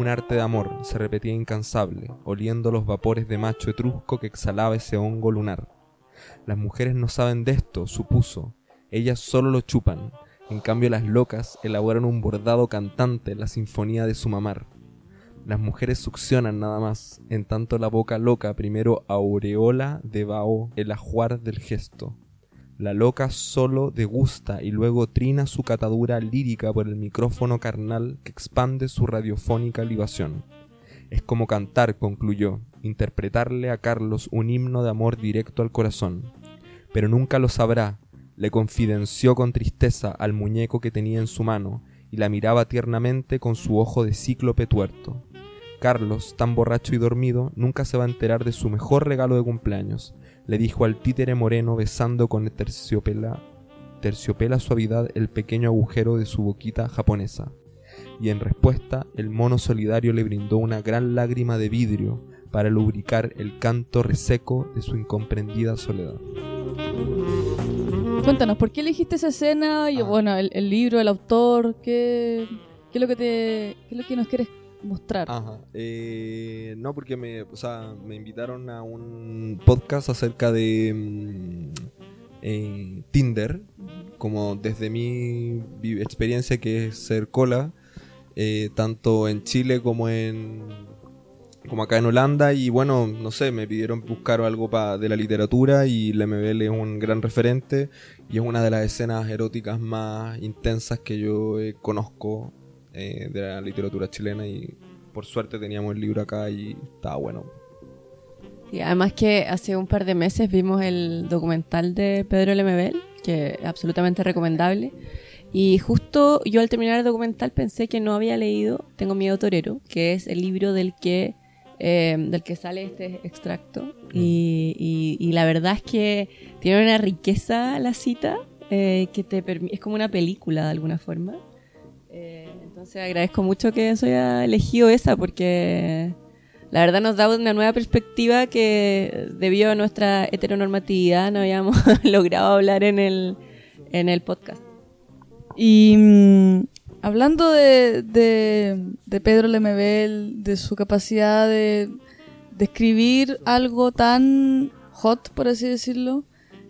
un arte de amor, se repetía incansable, oliendo los vapores de macho etrusco que exhalaba ese hongo lunar. Las mujeres no saben de esto, supuso, ellas solo lo chupan, en cambio las locas elaboran un bordado cantante, la sinfonía de su mamar. Las mujeres succionan nada más, en tanto la boca loca primero aureola de vaho el ajuar del gesto. La loca solo degusta y luego trina su catadura lírica por el micrófono carnal que expande su radiofónica libación. Es como cantar, concluyó, interpretarle a Carlos un himno de amor directo al corazón. Pero nunca lo sabrá, le confidenció con tristeza al muñeco que tenía en su mano y la miraba tiernamente con su ojo de cíclope tuerto. Carlos, tan borracho y dormido, nunca se va a enterar de su mejor regalo de cumpleaños, le dijo al títere moreno besando con terciopela, terciopela suavidad el pequeño agujero de su boquita japonesa. Y en respuesta, el mono solidario le brindó una gran lágrima de vidrio para lubricar el canto reseco de su incomprendida soledad. Cuéntanos, ¿por qué elegiste esa escena? Y Ah. bueno, el, el libro, el autor, ¿qué, qué es lo que te, qué es lo que nos quieres mostrar? Eh, no, porque me, o sea, me invitaron a un podcast acerca de mm, eh, Tinder, como desde mi experiencia que es ser cola, eh, tanto en Chile como en como acá en Holanda y bueno, no sé, me pidieron buscar algo pa- de la literatura y la MBL es un gran referente y es una de las escenas eróticas más intensas que yo conozco eh, de la literatura chilena y por suerte teníamos el libro acá y estaba bueno. Y además que hace un par de meses vimos el documental de Pedro Lemebel, que es absolutamente recomendable. Y justo yo al terminar el documental pensé que no había leído Tengo miedo torero, que es el libro del que, eh, del que sale este extracto. Y, y- y la verdad es que tiene una riqueza la cita eh, que te es como una película de alguna forma. Eh, entonces agradezco mucho que eso haya elegido esa porque la verdad nos da una nueva perspectiva que debido a nuestra heteronormatividad no habíamos logrado hablar en el, en el podcast. Y mm, hablando de, de, de Pedro Lemebel, de su capacidad de, de escribir algo tan hot, por así decirlo,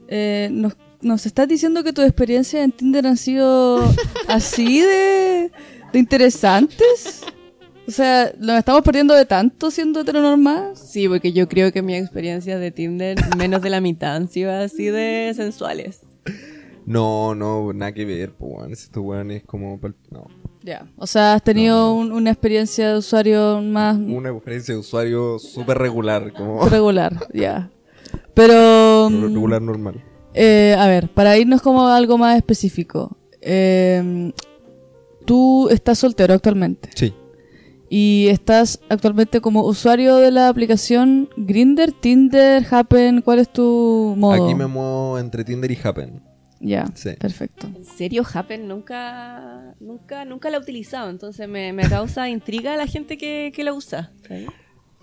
eh, nos, nos estás diciendo que tus experiencias en Tinder han sido así de, de interesantes. O sea, nos estamos perdiendo de tanto siendo heteronormal. Sí, porque yo creo que mi experiencia de Tinder, menos de la mitad han sido así de sensuales. No, no, nada que ver, pues weón, estos weones como no. Ya. O sea, has tenido un- una experiencia de usuario más Una experiencia de usuario súper regular, como regular, ya. Pero, mm, regular normal. eh, a ver, para irnos como a algo más específico. eh, tú estás soltero actualmente Sí. y estás actualmente como usuario de la aplicación Grinder, Tinder, Happen. ¿Cuál es tu modo? Aquí me muevo entre Tinder y Happen. Ya, Sí. perfecto. En serio, Happen nunca, nunca, nunca la he utilizado, entonces me, me causa intriga la gente que, que la usa. ¿sabes?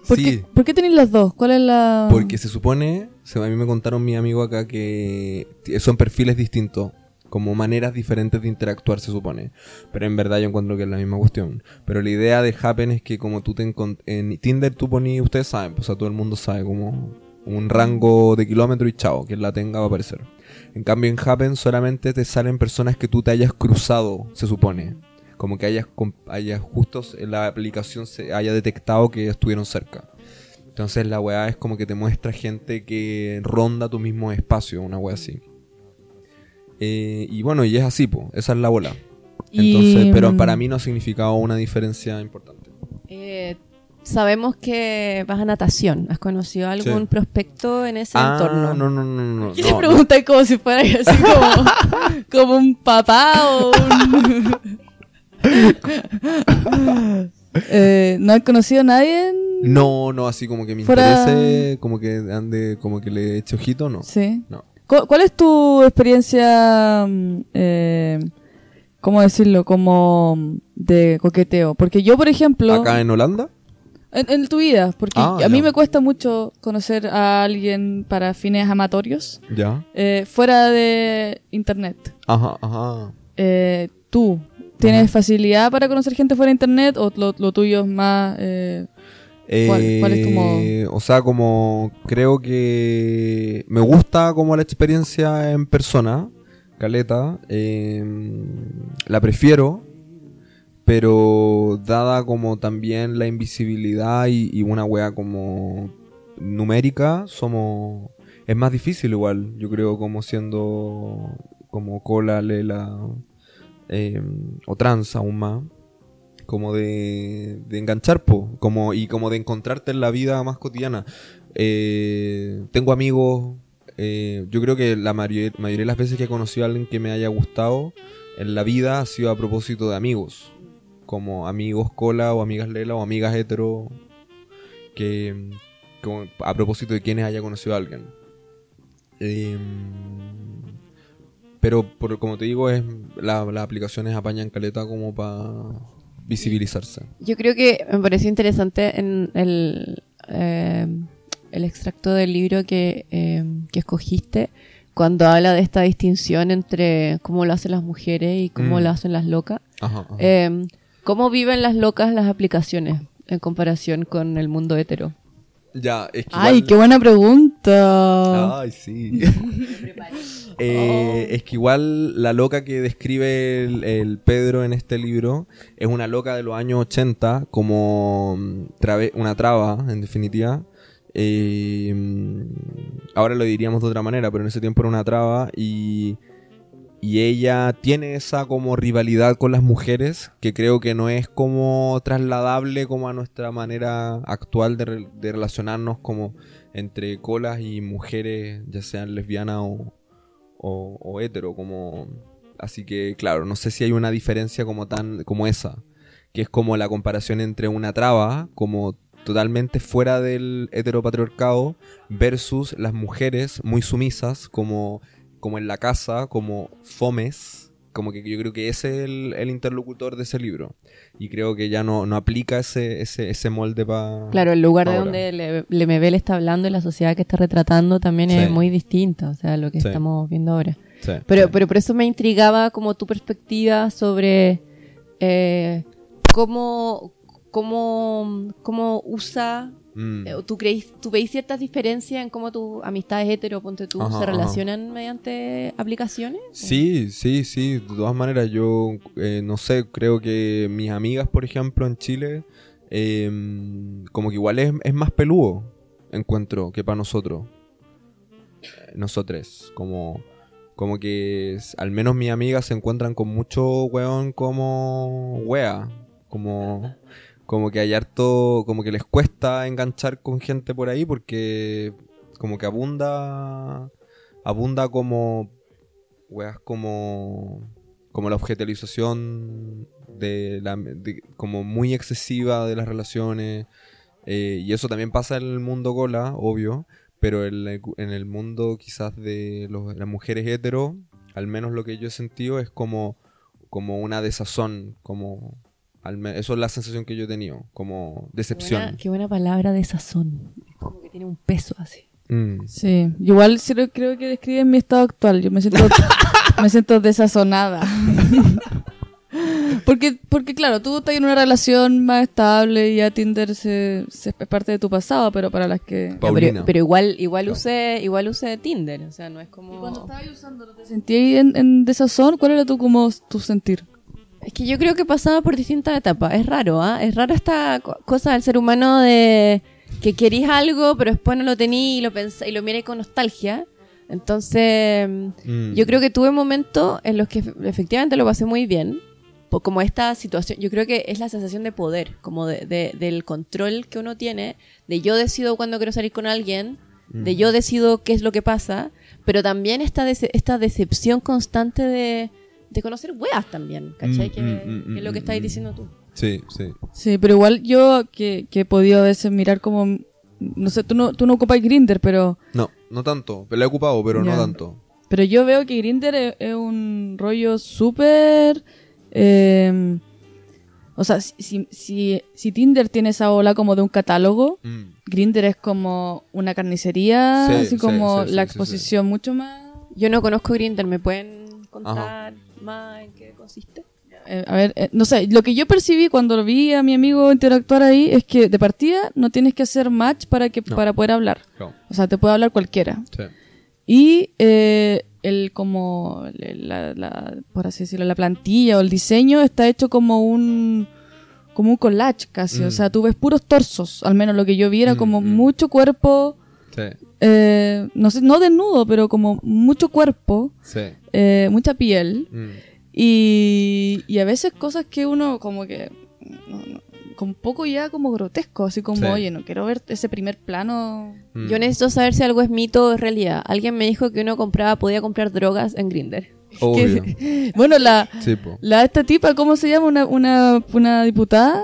¿Por, sí, qué, ¿Por qué tenéis las dos? ¿Cuál es la...? porque se supone, se- a mí me contaron mi amigo acá que son perfiles distintos, como maneras diferentes de interactuar se supone. Pero en verdad yo encuentro que es la misma cuestión. Pero la idea de Happen es que como tú te en Tinder tú ponías, ustedes saben, pues, o sea, todo el mundo sabe como un rango de kilómetro y chao, quien la tenga va a aparecer. En cambio en Happen solamente te salen personas que tú te hayas cruzado, se supone. Como que hayas, hayas justo la aplicación se haya detectado que estuvieron cerca. Entonces la weá es como que te muestra gente que ronda tu mismo espacio, una weá así. Eh, y bueno, y es así, po, esa es la bola. Y, Entonces, pero mm, para mí no ha significado una diferencia importante. Eh, sabemos que vas a natación. ¿Has conocido algún Sí. prospecto en ese Ah, entorno? no, no, no, no. ¿Qué no, le no. como si fuera así como, como un papá o un... Eh, ¿No has conocido a nadie? en- No, no, así como que me Fuera- interese, como que ande, como que le eche ojito, no. Sí. No. ¿Cu- ¿Cuál es tu experiencia, mm, eh, cómo decirlo, como mm, de coqueteo? Porque yo, por ejemplo, Acá en Holanda, en, en tu vida, porque Ah, a mí ya. me cuesta mucho conocer a alguien para fines amatorios ya. eh, fuera de internet. Ajá, ajá. Eh, tú, ¿Tienes facilidad para conocer gente fuera de internet o lo, lo tuyo es más... eh, ¿Cuál- cuál es tu modo? Eh, O sea, como creo que me gusta como la experiencia en persona, Caleta, eh, la prefiero, pero dada como también la invisibilidad y, una wea como numérica, somos... Es más difícil igual, yo creo, como siendo como cola, lela eh, o trans aún más como de, enganchar, po, como, y como de encontrarte en la vida más cotidiana. Eh, tengo amigos, eh, yo creo que la mayoría, mayoría de las veces que he conocido a alguien que me haya gustado en la vida ha sido a propósito de amigos, como amigos cola o amigas lela o amigas hetero, que como a propósito de quienes haya conocido a alguien. Eh, pero por, como te digo, es la- las aplicaciones apañan caleta como para visibilizarse. Yo creo que me pareció interesante en el, eh, el extracto del libro que, eh, que escogiste, cuando habla de esta distinción entre cómo lo hacen las mujeres y cómo Mm. lo hacen las locas. Ajá, ajá. Eh, ¿Cómo viven las locas las aplicaciones en comparación con el mundo hetero? ya, es que Ay, igual- qué buena pregunta. Ay, sí. Eh, Es que igual la loca que describe el, el Pedro en este libro es una loca de los años 80, como mm, una traba, en definitiva. Eh, mm, ahora lo diríamos de otra manera, pero en ese tiempo era una traba y, y ella tiene esa como rivalidad con las mujeres que creo que no es como trasladable como a nuestra manera actual de, re- de relacionarnos como entre colas y mujeres, ya sean lesbianas o, o, hetero, como así que claro, no sé si hay una diferencia como tan como esa, que es como la comparación entre una traba como totalmente fuera del heteropatriarcado versus las mujeres muy sumisas como como en la casa, como fomes, como que yo creo que ese es el, el interlocutor de ese libro y creo que ya no, no aplica ese, ese, ese molde para Claro, el lugar de Ahora. donde Le- Lemebel está hablando y la sociedad que está retratando también es muy distinta, o sea, a lo que Sí. estamos viendo ahora. Sí, Pero, pero por eso me intrigaba como tu perspectiva sobre eh, cómo, cómo, cómo usa, Mm. eh, tú, creís, tú veis ciertas diferencias en cómo tus amistades hetero, ponte tú, Ajá, se ajá. relacionan mediante aplicaciones. Sí, sí, sí, de todas maneras yo eh, no sé, creo que mis amigas, por ejemplo, en Chile, eh, como que igual es, es más peludo, encuentro, que para nosotros, Eh, nosotres, como, como que al menos mis amigas se encuentran con mucho weón como wea, como, como que hay harto, como que les cuesta enganchar con gente por ahí porque como que abunda, abunda como weas como como la objetalización de la como muy excesiva de las relaciones eh, y eso también pasa en el mundo gola obvio pero en, el- mundo quizás de los- las mujeres hetero al menos lo que yo he sentido es como como una desazón como eso es la sensación que yo he tenido como Qué buena, decepción qué buena palabra de sazón. Como que tiene un peso así. Mm. Sí, igual creo que describe mi estado actual. Yo me siento, me siento desazonada. porque, porque claro, tú estás en una relación más estable y ya Tinder se, se- es parte de tu pasado, pero para las que... Ya, Paulina. pero, pero igual, igual Claro. usé, igual usé Tinder, o sea, no es como. Y cuando estabas usando, ¿no te sentías en, en desazón? ¿Cuál era tu, como, tu sentir? Es que yo creo que pasaba por distintas etapas. Es raro, ¿ah? Es raro esta co- cosa del ser humano de que querís algo, pero después no lo tení y lo pensé, y lo miré con nostalgia. Entonces, Mm. yo creo que tuve momentos en los que efe- efectivamente lo pasé muy bien. Como esta situación, yo creo que es la sensación de poder, como de, de- del control que uno tiene, de yo decido cuándo quiero salir con alguien, de Mm. yo decido qué es lo que pasa, pero también esta, dece- esta decepción constante de, de conocer weas también, ¿cachai? Mm, que, mm, mm, que es lo que estáis diciendo tú. sí sí. Sí, pero igual yo que, que he podido a veces mirar como... No sé, tú no, tú no ocupas Grinder, pero... no no tanto. Pero lo he ocupado pero no tanto. Pero yo veo que Grinder es, es un rollo súper... eh, o sea, si, si, si, si Tinder tiene esa ola como de un catálogo, Mm. Grinder es como una carnicería, Sí, así sí, como sí, sí, la sí, exposición mucho más... Yo no conozco Grindr, ¿me pueden contar más en qué consiste? eh, a ver, eh, no sé, lo que yo percibí cuando vi a mi amigo interactuar ahí es que de partida no tienes que hacer match para que No. para poder hablar. O sea, te puede hablar cualquiera. Sí. Y eh, el como la, la- por así decirlo, la plantilla o el diseño está hecho como un como un collage casi. Mm. O sea, tú ves puros torsos. Al menos lo que yo vi era Mm, como mm. mucho cuerpo, Sí. eh, no sé, no desnudo, pero como mucho cuerpo, Sí. eh, mucha piel. Mm. Y, y a veces cosas que uno como que... no, no, con poco ya como grotesco, así como, Sí. oye, no quiero ver ese primer plano. Mm. Yo necesito saber si algo es mito o es realidad. Alguien me dijo que uno compraba, podía comprar drogas en Grinder. Obvio. Bueno, la, la esta tipa, ¿cómo se llama? Una, una, una diputada.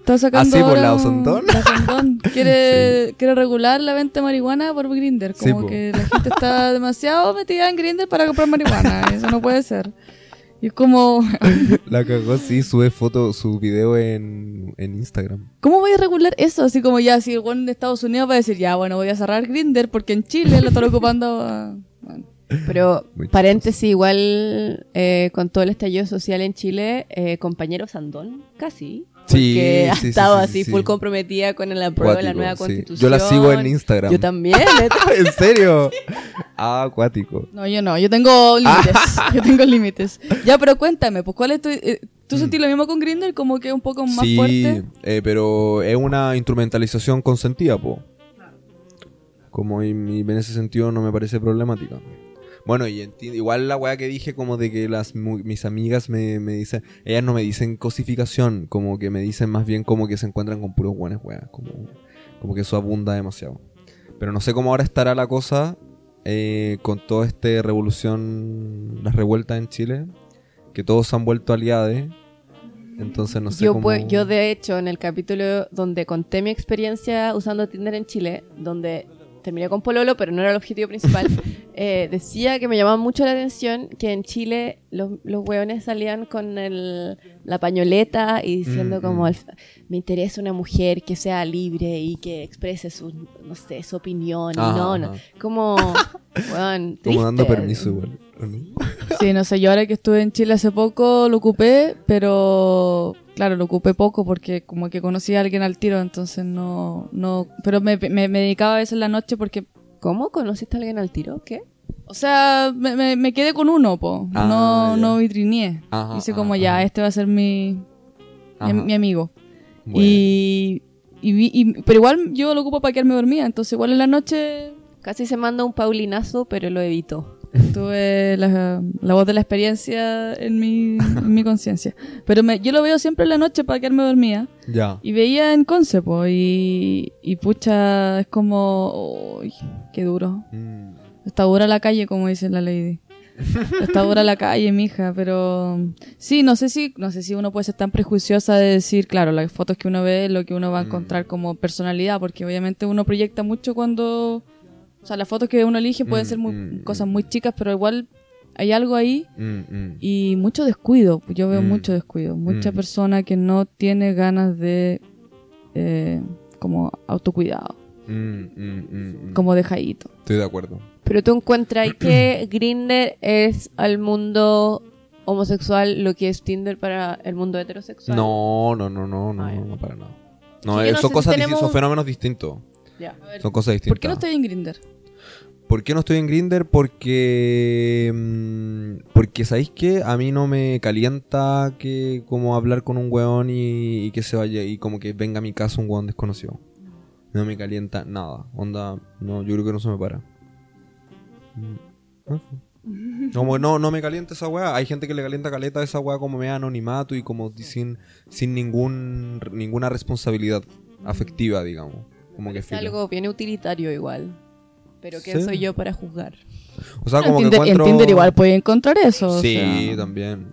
Está sacando Ah, sí, por la Osondón. la Osondón. Quiere, quiere regular la venta de marihuana por Grinder. Sí, Como po. que la gente está demasiado metida en Grinder para comprar marihuana. Eso no puede ser. Y es como, La cagó, sí, sube foto, su video en, en Instagram. ¿cómo voy a regular eso? Así como ya, si el buen de Estados Unidos va a decir, ya, bueno, voy a cerrar Grinder porque en Chile lo están ocupando. a- bueno. Pero, Muy paréntesis, igual eh, con todo el estallido social en Chile, eh, compañero Sandón, casi. Sí, Porque ha sí, sí, estado sí, así, sí. full comprometida con el apruebo de la nueva constitución. Yo la sigo en Instagram. Yo también. ¿En serio? Ah, acuático. No, yo no, yo tengo límites. yo tengo límites. Ya, pero cuéntame, pues, ¿cuál es tu. eh, ¿Tú sentís lo mismo con Grinder? Como que un poco más Mm. sí, fuerte. eh, pero es una instrumentalización consentida, po. Como y, y en ese sentido no me parece problemática. Bueno, y igual la weá que dije como de que las mis amigas me, me dicen, ellas no me dicen cosificación, como que me dicen más bien como que se encuentran con puros buenos weá, como, como que eso abunda demasiado. Pero no sé cómo ahora estará la cosa eh, con toda esta revolución, las revueltas en Chile, que todos se han vuelto aliados. Entonces no sé yo, cómo... pues, yo, de hecho, en el capítulo donde conté mi experiencia usando Tinder en Chile, donde terminé con Pololo, pero no era el objetivo principal, eh, decía que me llamaba mucho la atención que en Chile los, los hueones salían con el- la pañoleta y diciendo Mm, como, mm. me interesa una mujer que sea libre y que exprese su, no sé, su opinión. y Ajá, no, no, como, Como dando permiso igual. Sí, no sé, yo ahora que estuve en Chile hace poco lo ocupé, pero claro, lo ocupé poco porque como que conocí a alguien al tiro, entonces no, no, pero me, me, me dedicaba a veces en la noche porque, ¿Cómo? ¿Conociste a alguien al tiro? ¿Qué? o sea, me, me, me quedé con uno, po, Ah, no, no vitrineé. Ajá, Hice ajá, como ya, ajá. este va a ser mi, mi, amigo. Bueno. Y, y, vi- y- pero igual yo lo ocupo para quedarme dormida, entonces igual en la noche Casi se manda un paulinazo, pero lo evitó. Tuve la, la voz de la experiencia en mi, en mi conciencia. Pero me, yo lo veo siempre en la noche para quedarme dormida. Ya. Y veía en Conce, po, y, y pucha, es como, uy, qué duro. Mm. Está dura la calle, como dice la lady. Está dura la calle, mija, pero sí, no sé si, no sé si uno puede ser tan prejuiciosa de decir, claro, las fotos que uno ve lo que uno va a Mm. encontrar como personalidad, porque obviamente uno proyecta mucho cuando, o sea, las fotos que uno elige pueden Mm, ser muy- mm, cosas mm. muy chicas, pero igual hay algo ahí Mm, y mucho descuido. Yo veo Mm. mucho descuido, mucha Mm. persona que no tiene ganas de eh, como autocuidado, Mm, mm, mm, mm. como dejadito. Estoy de acuerdo. Pero tú encuentras que Grinder es al mundo homosexual lo que es Tinder para el mundo heterosexual. No, no, no, no, no, Ah, ya. no, para nada. No, eh, no son cosas tenemos- distintas, son fenómenos distintos. Ya. Son cosas distintas. ¿Por qué no estoy en Grinder? ¿Por qué no estoy en Grinder? Porque. mm, porque, ¿sabéis qué? A mí no me calienta que como hablar con un weón y, y que se vaya y como que venga a mi casa un weón desconocido. No me calienta nada. Onda, no, yo creo que no se me para. Mm, eso. Como no, no me calienta esa weá. Hay gente que le calienta caleta a esa weá como me anonimato y como sin, sin ningún, ninguna responsabilidad afectiva, digamos. Como que Es filo. algo bien utilitario igual. Pero ¿quién Sí. soy yo para juzgar? O sea, en, como que Tinder, en encuentro... Tinder igual puede encontrar eso. o Sí, sea. también.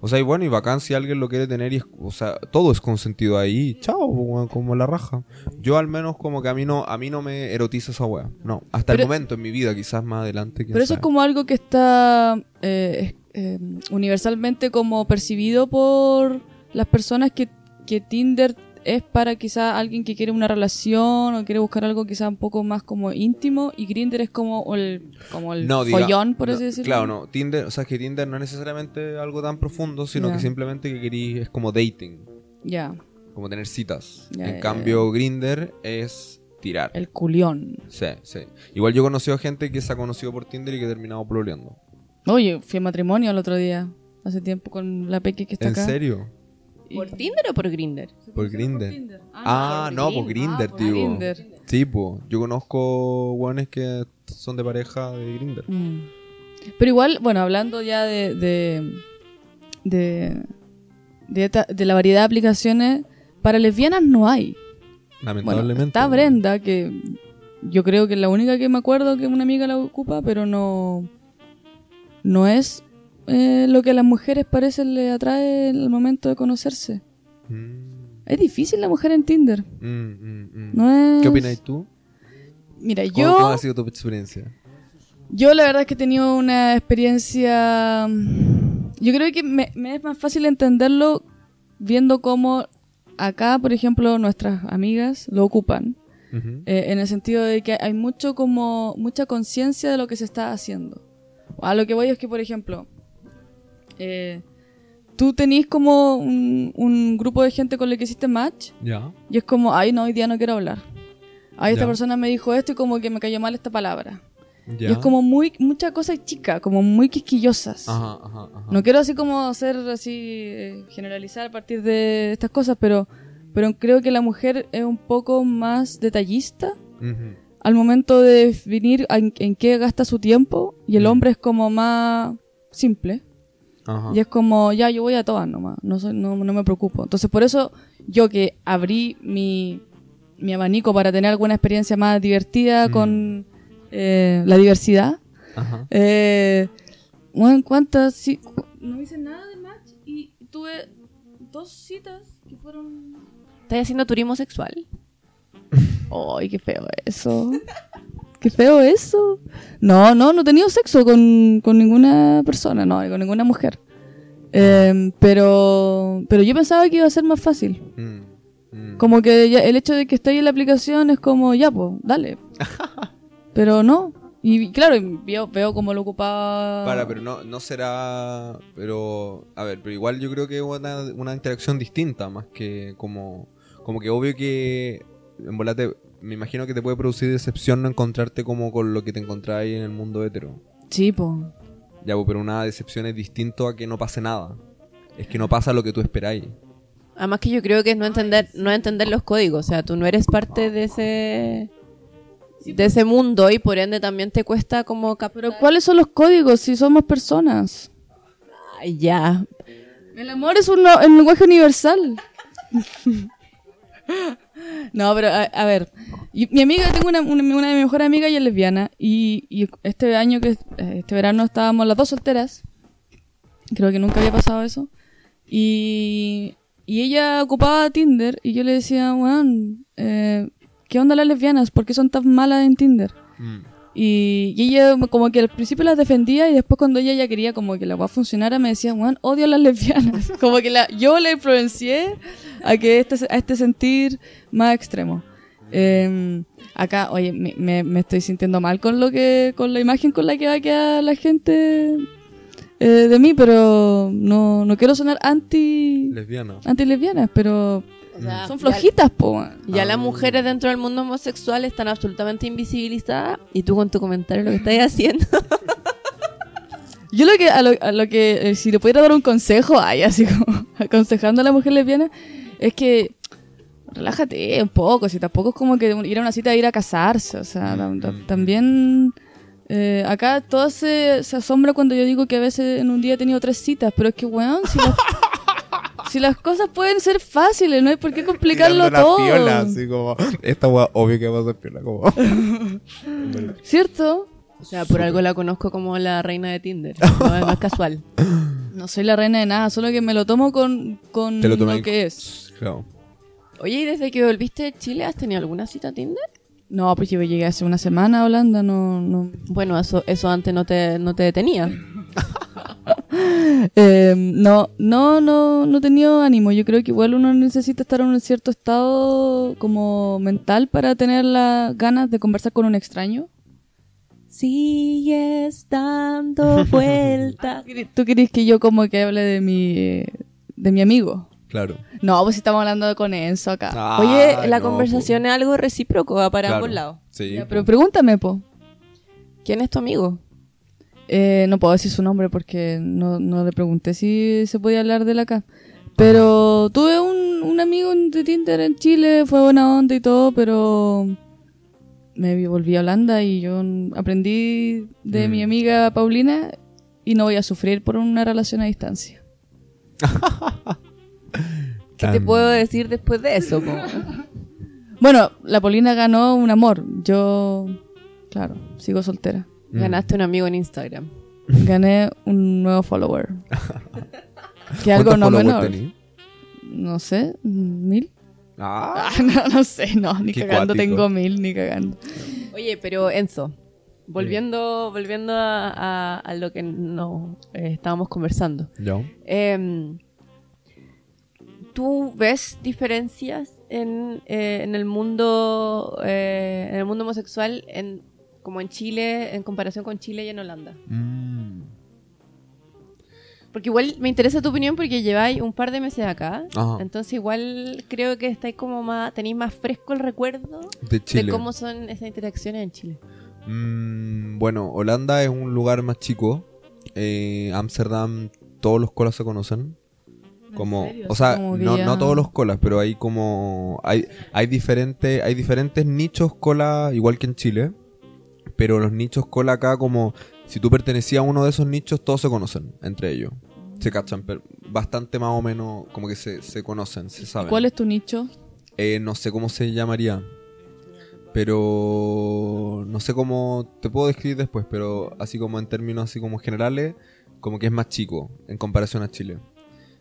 O sea, y bueno, y bacán si alguien lo quiere tener y, es- o sea, todo es consentido ahí. Chao, como la raja. Yo al menos como que a mí no, a mí no me erotiza esa weá. No, hasta Pero- el momento en mi vida, quizás más adelante. Pero eso es como algo que está eh, eh, universalmente como percibido por las personas que, que Tinder es para quizá alguien que quiere una relación o quiere buscar algo quizá un poco más como íntimo y Grinder es como el, como el No, diga- follón, por no, así decirlo. Claro, no. Tinder, o sea, es que Tinder no es necesariamente algo tan profundo, sino que simplemente que querís es como dating, Ya, como tener citas. En cambio, Grinder es tirar. el culión. Sí, sí. Igual yo he conocido a gente que se ha conocido por Tinder y que ha terminado pololeando. Oye, fui a matrimonio el otro día, hace tiempo con la Peque que está ¿En acá. serio? ¿Por Tinder o por Grinder? Por Grinder. Ah, no, por Grinder, por tío. Grindr. Sí, pues. Yo conozco guanes que son de pareja de Grinder. Mm. Pero igual, bueno, hablando ya de de, de, de, esta- de la variedad de aplicaciones, para lesbianas no hay. Bueno, Lamentablemente. está Brenda, que yo creo que es la única que me acuerdo que una amiga la ocupa, pero no, no es eh, lo que a las mujeres parece le atrae en el momento de conocerse. Mm, Es difícil la mujer en Tinder. mm, mm, mm. No es... ¿Qué opinas tú? Mira, ¿Cómo, yo... cómo ha sido tu experiencia? Yo la verdad es que he tenido una experiencia... Yo creo que me, me es más fácil entenderlo viendo cómo acá, por ejemplo, nuestras amigas lo ocupan. Eh, en el sentido de que hay mucho como mucha conciencia de lo que se está haciendo. A lo que voy es que, por ejemplo, eh, tú tenés como un, un grupo de gente con el que hiciste match Ya. y es como, ay, no, hoy día no quiero hablar. Ay, esta Ya. persona me dijo esto y como que me cayó mal esta palabra. Ya. Y es como muy, mucha cosa chica, como muy quisquillosas. Ajá, ajá, ajá. No quiero así como hacer así, eh, generalizar a partir de estas cosas, pero, pero creo que la mujer es un poco más detallista al momento de definir en, en qué gasta su tiempo y el hombre es como más simple. Ajá. Y es como, ya, yo voy a todas nomás, no, soy, no, no me preocupo. Entonces, por eso yo que abrí mi, mi abanico para tener alguna experiencia más divertida Mm. con eh, la diversidad, Ajá. eh, bueno, ¿cuántas? Sí, no hice nada de match y tuve dos citas que fueron... ¿Estás haciendo turismo sexual? ¡Ay, qué feo eso! ¡Qué feo eso! No, no, no he tenido sexo con, con ninguna persona, no, y con ninguna mujer. Eh, pero, pero yo pensaba que iba a ser más fácil. Mm, mm. Como que ya el hecho de que esté ahí en la aplicación es como, ya, pues, dale. pero no. Y claro, veo, veo cómo lo ocupaba... Para, pero no, no será. Pero. A ver, pero igual yo creo que es una, una interacción distinta, más que como. Como que obvio que. En volate. Me imagino que te puede producir decepción no encontrarte como con lo que te encontráis en el mundo hetero. Sí, pues. Ya, pues, pero una decepción es distinto a que no pase nada. Es que no pasa lo que tú esperáis. Además que yo creo que es no entender, no entender los códigos. O sea, tú no eres parte de ese de ese mundo y por ende también te cuesta como captar. Pero ¿cuáles son los códigos si somos personas? Ay, ya. El amor es un, un lenguaje universal. no, pero a, a ver, y- mi amiga, tengo una, una, una de mis mejores amigas y es lesbiana. Y, y este año, que eh, este verano estábamos las dos solteras. Creo que nunca había pasado eso. Y, y ella ocupaba Tinder y yo le decía, weón, eh, ¿qué onda las lesbianas? ¿Por qué son tan malas en Tinder? Mm. Y, y ella como que al principio las defendía y después cuando ella ya quería como que la va funcionara me decía, Juan, odio a las lesbianas. como que la, yo la influencié a que este, a este sentir más extremo. Eh, acá, oye, me, me- me estoy sintiendo mal con lo que, con la imagen con la que va a quedar la gente eh, de mí, pero no, no quiero sonar anti, Lesbiana. anti lesbianas, pero O sea, son ya- flojitas, po. Ya las Ah. mujeres dentro del mundo homosexual están absolutamente invisibilizadas y tú con tu comentario lo que estás haciendo. Yo lo que, a lo, a lo que, eh, si le pudiera dar un consejo, ay, así como aconsejando a la mujer lesbiana, es que relájate un poco, si tampoco es como que ir a una cita e ir a casarse, o sea, tam- tam- también eh, acá todo se, se asombra cuando yo digo que a veces en un día he tenido tres citas, pero es que, weón, si las, si las cosas pueden ser fáciles, no hay por qué complicarlo todo, así como. Esta wea, obvio que va a ser piola, como. ¿cierto? O sea, por algo la conozco como la reina de Tinder. No, es- es casual. No soy la reina de nada, solo que me lo tomo con, con Te lo que es. Claro. Oye, ¿y desde que volviste de Chile has tenido alguna cita Tinder? No, pues yo llegué hace una semana a Holanda, no, no. Bueno, eso, eso antes no te, no te detenía. Eh, no, no, no, no he tenido ánimo. Yo creo que igual uno necesita estar en un cierto estado como mental para tener las ganas de conversar con un extraño. Sigues dando vueltas. ¿Tú querés que yo como que hable de mi, de mi amigo? Claro. No, pues si estamos hablando con Enzo acá. Ah, Oye, la no, conversación es algo recíproco, va para Claro. ambos lados. Sí. Ya, pero pregúntame, po. ¿Quién es tu amigo? Eh, no puedo decir su nombre porque no, no le pregunté si se podía hablar de él acá. Pero tuve un, un amigo de Tinder en Chile, fue buena onda y todo, pero me volví a Holanda y yo aprendí de Mm. mi amiga Paulina y no voy a sufrir por una relación a distancia. ¿Qué te puedo decir después de eso? po? Bueno, la Paulina ganó un amor. Yo, claro, sigo soltera. Mm. Ganaste un amigo en Instagram. Gané un nuevo follower. que algo ¿Cuántos no menor. tení? No sé, mil. Ah, Ah, no, no sé, no, ni Qué cagando cuático. tengo mil, ni cagando. Oye, pero Enzo, volviendo, volviendo a, a- a lo que no eh, estábamos conversando. Em, ¿Tú ves diferencias en, eh, en el mundo eh, en el mundo homosexual en, como en Chile en comparación con Chile y en Holanda? Mm. Porque igual me interesa tu opinión porque lleváis un par de meses acá. Ajá. Entonces igual creo que estáis como más, tenéis más fresco el recuerdo De Chile. de cómo son esas interacciones en Chile. Mm, bueno, Holanda es un lugar más chico. Eh, Ámsterdam, todos los colas se conocen. Como, o sea, como no, ya- no todos los colas, pero hay como hay hay diferentes hay diferentes nichos cola igual que en Chile, pero los nichos cola acá como si tú pertenecías a uno de esos nichos todos se conocen entre ellos. Se cachan pero bastante más o menos como que se, se conocen, se saben. ¿Cuál es tu nicho? Eh, no sé cómo se llamaría. Pero no sé cómo te puedo describir después, pero así como en términos así como generales, como que es más chico en comparación a Chile.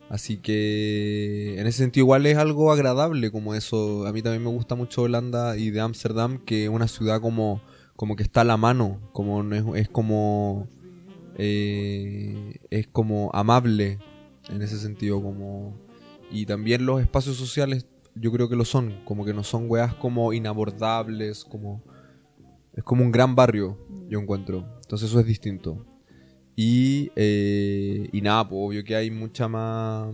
Así que en ese sentido igual es algo agradable como eso. A mí también me gusta mucho Holanda y de Ámsterdam, que es una ciudad como, como que está a la mano, como es, es como eh, es como amable en ese sentido, como y también los espacios sociales yo creo que lo son, como que no son weas como inabordables, como es como un gran barrio, yo encuentro. Entonces eso es distinto. Y, eh, y nada, pues obvio que hay mucha más...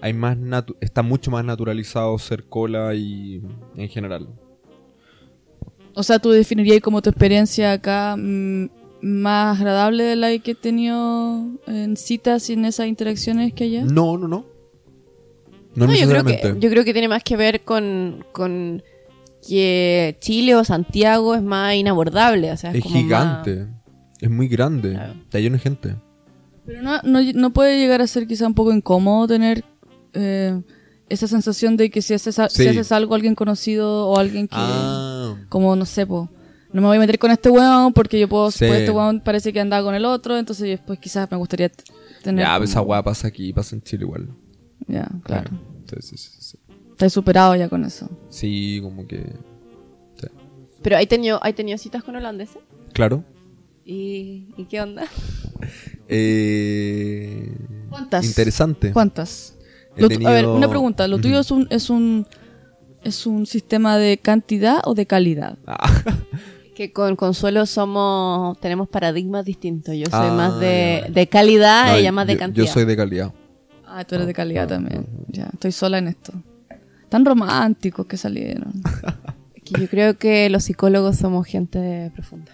Hay más natu- está mucho más naturalizado ser cola y en general. O sea, tú definirías como tu experiencia acá mm, más agradable de la que he tenido en citas y en esas interacciones que allá. No, no, no. No, No, yo creo, que, yo creo que tiene más que ver con, con que Chile o Santiago es más inabordable. O sea, es, es como más- gigante. Es muy grande. Claro. Está lleno de gente. Pero no, no, no puede llegar a ser quizá un poco incómodo tener eh, esa sensación de que si haces, a- si Sí. haces algo a alguien conocido o alguien que, Ah. como no sé, po, no me voy a meter con este weón porque yo puedo, Sí. pues este weón parece que andaba con el otro, entonces después quizás me gustaría tener... Ya, como- esa weá pasa aquí, pasa en Chile igual. Ya, claro. Sí, sí, sí, sí. Estás superado ya con eso. Sí, como que. sí. Pero ¿hay tenido, ¿hay tenido citas con holandeses? Claro. ¿Y, ¿Y qué onda? Eh, ¿Cuántas? Interesante. ¿Cuántas? Lo A ver, una pregunta. ¿Lo tuyo es un, es un es un sistema de cantidad o de calidad? Ah, Que con Consuelo somos tenemos paradigmas distintos. Yo soy Ah, más de, de calidad, no, ella más de yo- cantidad. Yo soy de calidad. Ah, tú eres de calidad también. Ya, estoy sola en esto. Tan románticos que salieron. Que yo creo que los psicólogos somos gente profunda.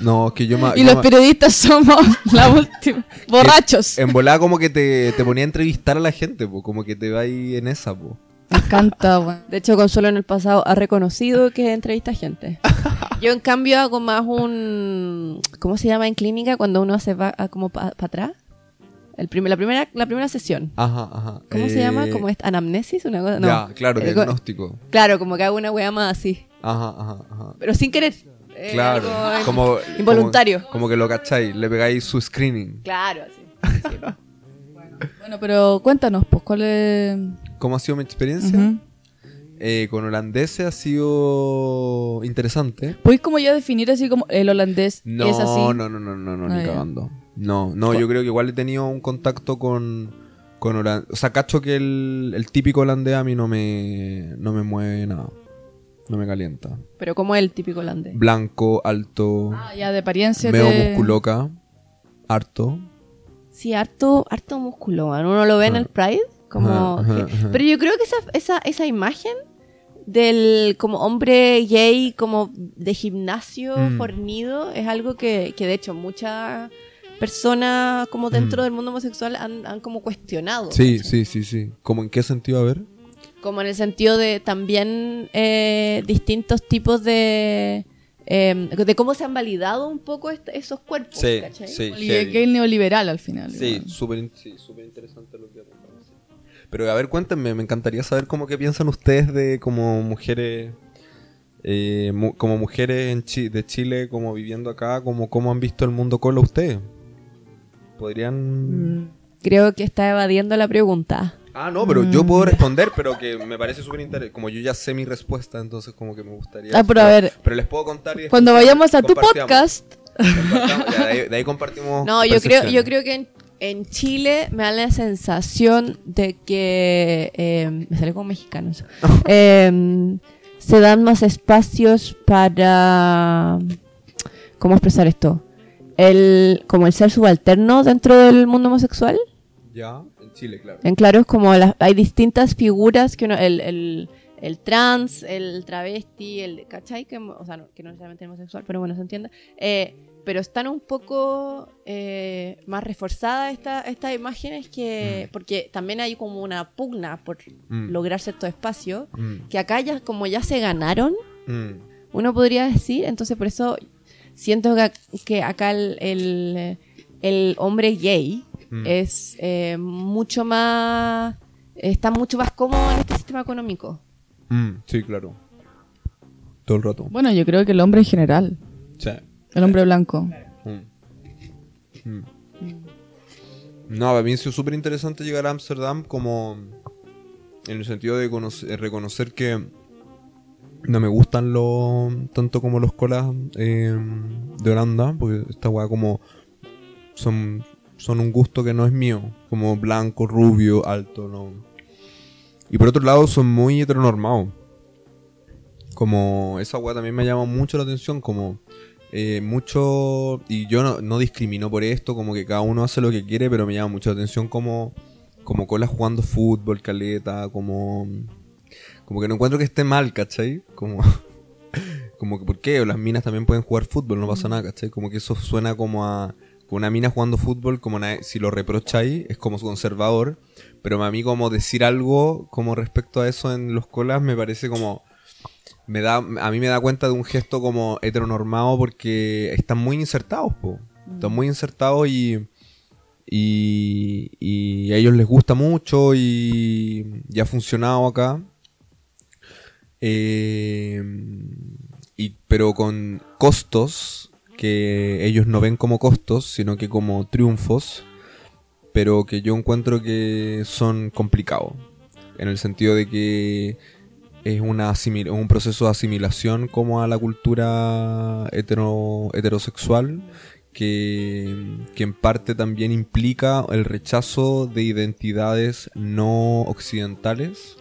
No, es que yo más. y yo los periodistas somos la última. Borrachos. En volada como que te, te ponía a entrevistar a la gente, po, como que te va ahí en esa, po. Me encanta, weón. De hecho, Consuelo en el pasado ha reconocido que entrevista gente. Yo, en cambio, hago más un... ¿Cómo se llama en clínica cuando uno se va a como para atrás? El prim- la, primera, la primera sesión. Ajá, ajá. ¿Cómo se Eh, llama? ¿Como es anamnesis? Una cosa? No. Ya, claro, Eh, co- diagnóstico. Claro, como que hago una weá más así. Ajá, ajá, ajá. Pero sin querer. Claro, algo como, involuntario. Como, como que lo cacháis, le pegáis su screening. Claro, así. Bueno, pero cuéntanos, pues, ¿cuál es...? ¿Cómo ha sido mi experiencia? Eh, con holandeses ha sido interesante. ¿Puedes como ya definir así como el holandés No, es así? no, no, no, no, no, Ah, ni cagando. No, no, yo creo que igual he tenido un contacto con, con holandés. O sea, cacho que el, el típico holandés a mí no me, no me mueve nada. No me calienta. Pero como el típico holandés. Blanco, alto, Ah, ya de apariencia medio te- musculoca, harto. Sí, harto, harto músculo, man. Uno lo ve en el Pride. Como Ajá, ajá, que- ajá. Pero yo creo que esa, esa, esa imagen del como hombre gay, como de gimnasio Mm. fornido, es algo que, que de hecho muchas personas como dentro Mm. del mundo homosexual han, han como cuestionado. Sí, ¿cachai? sí, sí, sí. ¿Cómo en qué sentido? A ver. Como en el sentido de también eh, distintos tipos de... eh, de cómo se han validado un poco esos cuerpos. ¿cachai? Oli- gay neoliberal al final. Sí, súper in- sí, súper interesante lo que sí. Pero a ver, cuéntenme, me encantaría saber cómo que piensan ustedes de como mujeres, eh, mu- como mujeres en Chi- de Chile, como viviendo acá, como cómo han visto el mundo cola ustedes. ¿Podrían...? Mm, Creo que está evadiendo la pregunta. Ah, no, pero yo puedo responder, pero que me parece súper interesante. Como yo ya sé mi respuesta, entonces como que me gustaría... Ah, pero a ver. Pero les puedo contar y Cuando vayamos a tu podcast, ya, de, ahí, de ahí compartimos No, yo creo, yo creo que en, en Chile me da la sensación de que eh, me sale como mexicano eso. Eh, se dan más espacios para ¿cómo expresar esto? El como el ser subalterno dentro del mundo homosexual. Ya, Chile, claro. En claro es como las- hay distintas figuras que uno, el, el, el trans, el travesti, el ¿cachai? Que, o sea, no, que no necesariamente homosexual, pero bueno, se entiende. Eh, pero están un poco eh, más reforzadas esta- estas imágenes que. Porque también hay como una pugna por Mm. lograr cierto espacio. Mm, Que acá ya, como ya se ganaron, mm. uno podría decir, entonces por eso siento que, que acá el, el, el hombre gay Mm. es eh, mucho más, está mucho más cómodo en este sistema económico. Mm, sí, claro. Todo el rato. bueno, yo creo que el hombre en general, Sí. el hombre blanco. Mm. Mm. No, para mí ha sido súper interesante llegar a Ámsterdam como en el sentido de conocer- reconocer que no me gustan lo, tanto como los colas eh, de Holanda, porque esta weá como son, son un gusto que no es mío, como blanco, rubio, alto, no. Y por otro lado son muy heteronormados. Como esa weá también me llama mucho la atención, como eh, mucho, y yo no, no discrimino por esto, como que cada uno hace lo que quiere, pero me llama mucho la atención como, como colas jugando fútbol, caleta, como, como que no encuentro que esté mal, ¿cachai? Como, como que, ¿por qué? O las minas también pueden jugar fútbol, no pasa nada, ¿cachai? Como que eso suena como a, una mina jugando fútbol, como na- si lo reprocháis, es como conservador, pero a mí como decir algo como respecto a eso en los colas me parece como me da a mí me da cuenta de un gesto como heteronormado porque están muy insertados po. están muy insertados y y, y a ellos les gusta mucho y, y ha funcionado acá. Eh, y, pero con costos que ellos no ven como costos sino que como triunfos pero que yo encuentro que son complicados en el sentido de que es una un proceso de asimilación como a la cultura hetero- heterosexual que, que en parte también implica el rechazo de identidades no occidentales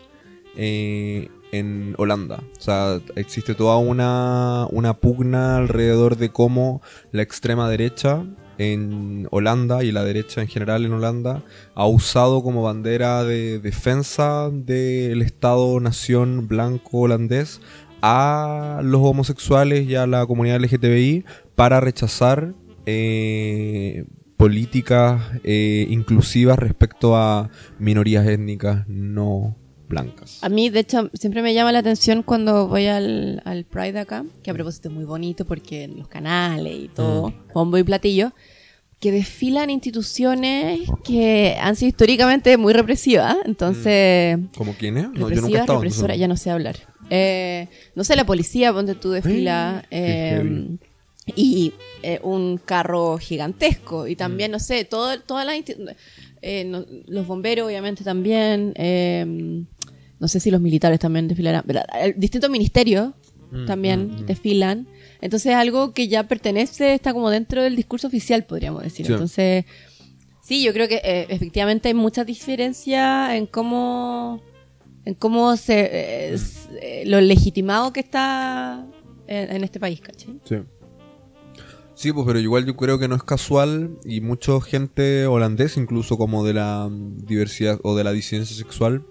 eh, en Holanda. O sea, existe toda una, una pugna alrededor de cómo la extrema derecha en Holanda y la derecha en general en Holanda ha usado como bandera de defensa del Estado-nación blanco holandés a los homosexuales y a la comunidad LGTBI para rechazar eh, políticas eh, inclusivas respecto a minorías étnicas no blancas. A mí, de hecho, siempre me llama la atención cuando voy al, al Pride acá, que a propósito es muy bonito porque en los canales y todo, bombo y platillo, que desfilan instituciones que han sido históricamente muy represivas, entonces... ¿Como quién es? No, yo nunca he estado. entonces- ya no sé hablar. Eh, no sé, la policía, donde tú desfilas, Qué eh, y eh, un carro gigantesco, y también, no sé, todo, todas las institu- eh, no- los bomberos, obviamente, también, eh, no sé si los militares también desfilarán, pero, distintos ministerios Mm, también mm, mm. desfilan, Entonces es algo que ya pertenece, está como dentro del discurso oficial, podríamos decir. Sí. Entonces, sí, yo creo que eh, efectivamente hay mucha diferencia en cómo, en cómo se, eh, eh, lo legitimado que está en, en este país, ¿cachai? Sí. Sí, pues, pero igual yo creo que no es casual y mucha gente holandesa, incluso como de la mm, diversidad o de la disidencia sexual,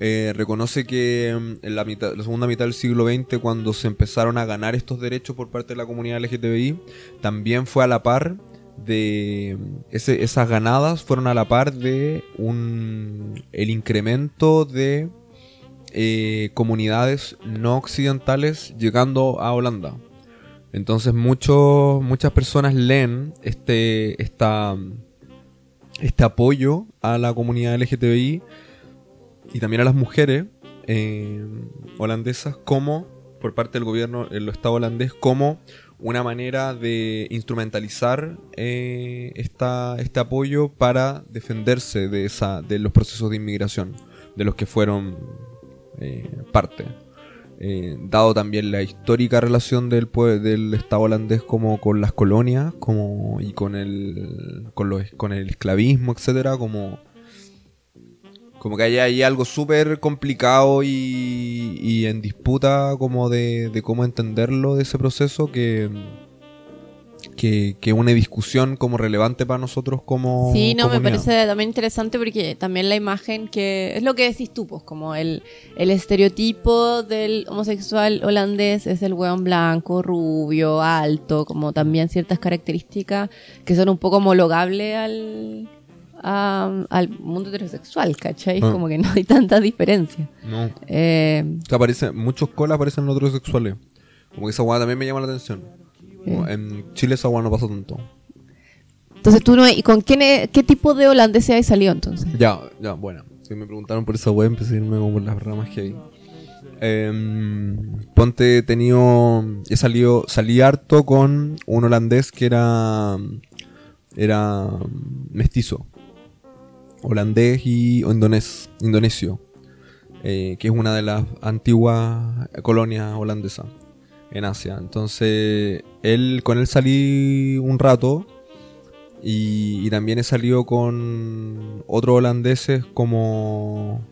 eh, reconoce que mm, en la, mitad, la segunda mitad del siglo XX, cuando se empezaron a ganar estos derechos por parte de la comunidad LGTBI, también fue a la par de mm, esas ganadas fueron a la par de un el incremento de eh, comunidades no occidentales llegando a Holanda. Entonces muchos, muchas personas leen este, esta, este apoyo a la comunidad LGTBI y también a las mujeres eh, holandesas como, por parte del gobierno, el Estado holandés, como una manera de instrumentalizar eh, esta, este apoyo para defenderse de, esa, de los procesos de inmigración, de los que fueron eh, parte. Eh, dado también la histórica relación del, del Estado holandés como con las colonias como y con el con, los, con el esclavismo etcétera como como que hay ahí algo súper complicado y, y en disputa como de, de cómo entenderlo de ese proceso que que, que una discusión como relevante para nosotros como Sí, no, me parece también interesante porque también la imagen que es lo que decís tú, pues como el, el estereotipo del homosexual holandés es el weón blanco, rubio, alto, como también ciertas características que son un poco homologables al, a- al mundo heterosexual, ¿cachai? Ah. Como que no hay tanta diferencia. no Eh, que aparece, muchos colas aparecen en otros sexuales como que esa guada también me llama la atención En Chile esa guada no pasa tanto entonces tú no, ¿y con quién, qué tipo de holandeses hay salido entonces? Ya, ya, bueno. Si me preguntaron por esa web, empecé a irme como por las ramas que hay. Em, ponte, he tenido. He salido. Salí harto con un holandés que era. Era. mestizo. Holandés y o indonés, indonesio. eh, que es una de las antiguas colonias holandesas en Asia. Entonces, él, con él salí un rato. Y, también he salido con otros holandeses como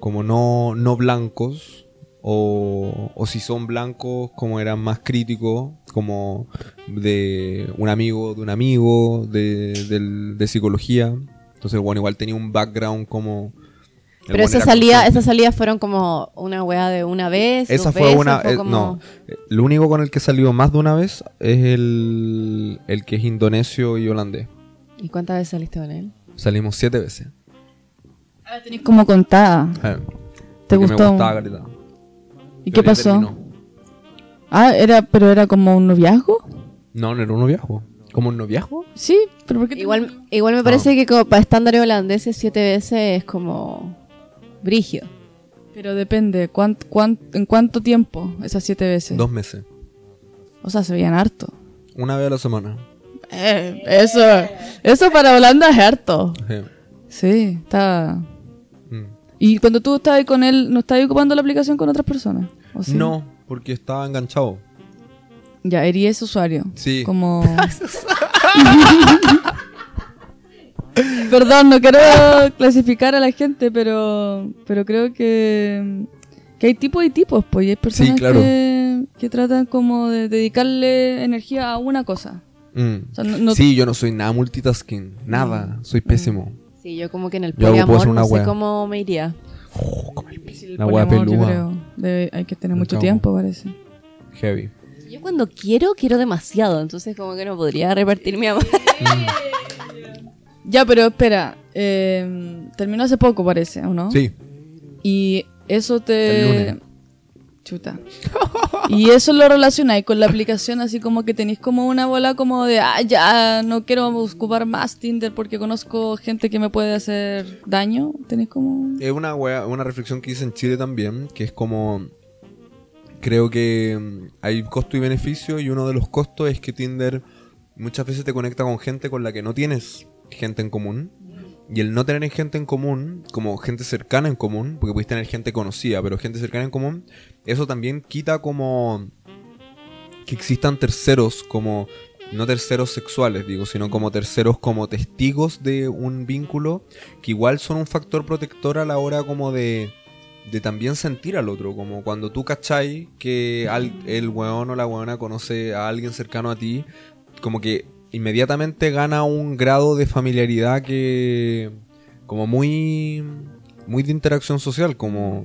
como no, no blancos o, o si son blancos como eran más críticos como de un amigo de un amigo de, del- de psicología entonces bueno igual tenía un background como Pero esa salida, esas salidas fueron como una weá de una vez. Esa fue veces, una. fue eh, como- No, lo único con el que salió más de una vez es el, el que es indonesio y holandés. ¿Y cuántas veces saliste con él? Salimos siete veces. Ah, tenés como contada. Eh, ¿Te gustó? Me gustaba, caleta. ¿Y qué pasó? terminó. Ah, era, pero era como un noviazgo. No, no era un noviazgo. ¿Como un noviazgo? Sí, pero ¿por qué Igual, igual me parece que como para estándares holandeses siete veces es como brígido. Pero depende, ¿cuánt, cuánt- ¿en cuánto tiempo esas siete veces? Dos meses. O sea, se veían harto. Una vez a la semana. Eh, eso, eso para Holanda es harto. Sí, está... mm. Y cuando tú estabas ahí con él, ¿no estabas ocupando la aplicación con otras personas? ¿O sí? No, porque estaba enganchado. Ya, eres usuario. Sí. Como... Perdón, no quiero clasificar a la gente, pero, pero creo que, que hay tipos y tipos, pues, y hay personas Sí, claro. que, que tratan como de dedicarle energía a una cosa. Mm. O sea, no- no- Sí, yo no soy nada multitasking. Nada. Soy pésimo. Sí, yo como que en el Yo hago- puedo poliamor hacer una no sé wea. cómo me iría. el La wea poliamor, yo pelúa. creo, debe- hay que tener Me mucho tiempo, parece. Heavy. Yo cuando quiero, quiero demasiado, entonces como que no podría repartir mi amor. Ya, pero espera, eh, terminó hace poco, parece, ¿o no? Sí. Y eso El te... lunes. Chuta. Y eso lo relacionáis con la aplicación, así como que tenéis como una bola como de, ah, ya, no quiero ocupar más Tinder porque conozco gente que me puede hacer daño. Tenéis como... Es una, wea- una reflexión que hice en Chile también, que es como... Creo que mm, hay costo y beneficio y uno de los costos es que Tinder muchas veces te conecta con gente con la que no tienes gente en común. Y el no tener gente en común, como gente cercana en común, porque puedes tener gente conocida, pero gente cercana en común, eso también quita como que existan terceros como no terceros sexuales, digo, sino como terceros como testigos de un vínculo que igual son un factor protector a la hora como de de también sentir al otro, como cuando tú cachai que el weón o la weona conoce a alguien cercano a ti, como que inmediatamente gana un grado de familiaridad que como muy muy de interacción social, como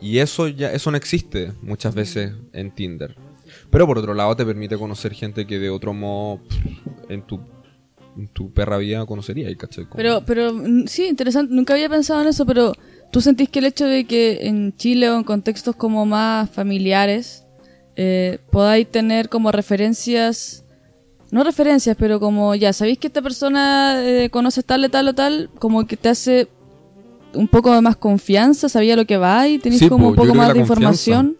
y eso ya eso no existe muchas veces en Tinder. Pero por otro lado te permite conocer gente que de otro modo en tu en tu perra vida conocería, ¿cachai? Como- Pero, pero mm, sí, interesante. Nunca había pensado en eso, pero ¿tú sentís que el hecho de que en Chile o en contextos como más familiares eh, podáis tener como referencias, no referencias, pero como ya sabéis que esta persona eh, conoce tal, tal o tal, como que te hace un poco de más confianza, sabía lo que va y tenéis Sí, como po, un poco más de información?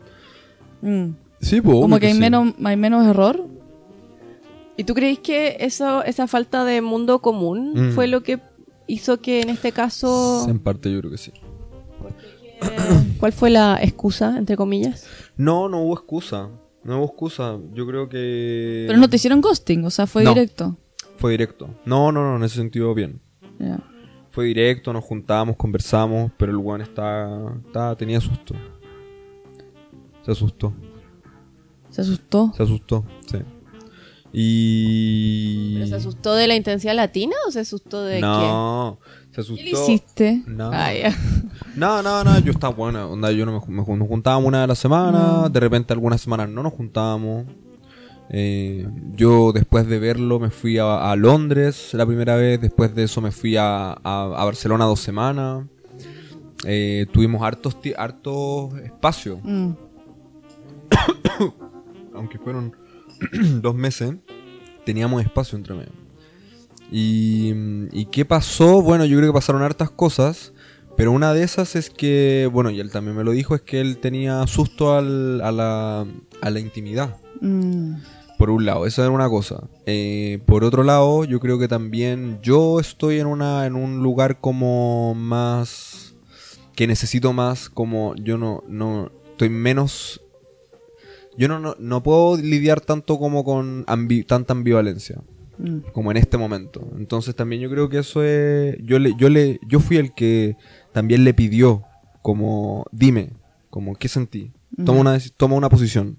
Mm. sí, po, Como que hay sí. menos, hay menos error. ¿Y tú creéis que eso, esa falta de mundo común Mm. fue lo que hizo que en este caso... En parte yo creo que sí. ¿Cuál fue la excusa, entre comillas? No, no hubo excusa. No hubo excusa. Yo creo que. Pero no te hicieron ghosting, o sea, fue No. directo. Fue directo. No, no, no, en ese sentido bien. Fue directo, nos juntamos, conversamos, pero el weón está, está. tenía susto. Se asustó. Se asustó. Se asustó, sí. Y. ¿Pero ¿Se asustó de la intensidad latina o se asustó de No, se asustó. ¿Qué le hiciste? No. Ah, ya. No, no, no, yo estaba buena. Onda, yo no me, me nos juntábamos una de la semana, de repente algunas semanas no nos juntábamos. Eh, yo después de verlo me fui a, a Londres la primera vez, después de eso me fui a, a- a Barcelona dos semanas. Eh, tuvimos hartos, hartos espacios, Mm. aunque fueron dos meses, teníamos espacio entre medio. Y, ¿Y qué pasó? Bueno, yo creo que pasaron hartas cosas, pero una de esas es que, bueno, y él también me lo dijo, es que él tenía susto al- a, la, a la intimidad. Mm. Por un lado, esa era una cosa. Eh, por otro lado, yo creo que también yo estoy en una en un lugar como más que necesito más como yo no no estoy menos yo no no, no puedo lidiar tanto como con ambi- tanta ambivalencia Mm. como en este momento. Entonces también yo creo que eso es yo le yo le yo fui el que también le pidió como dime, como qué sentí. Toma una toma una posición.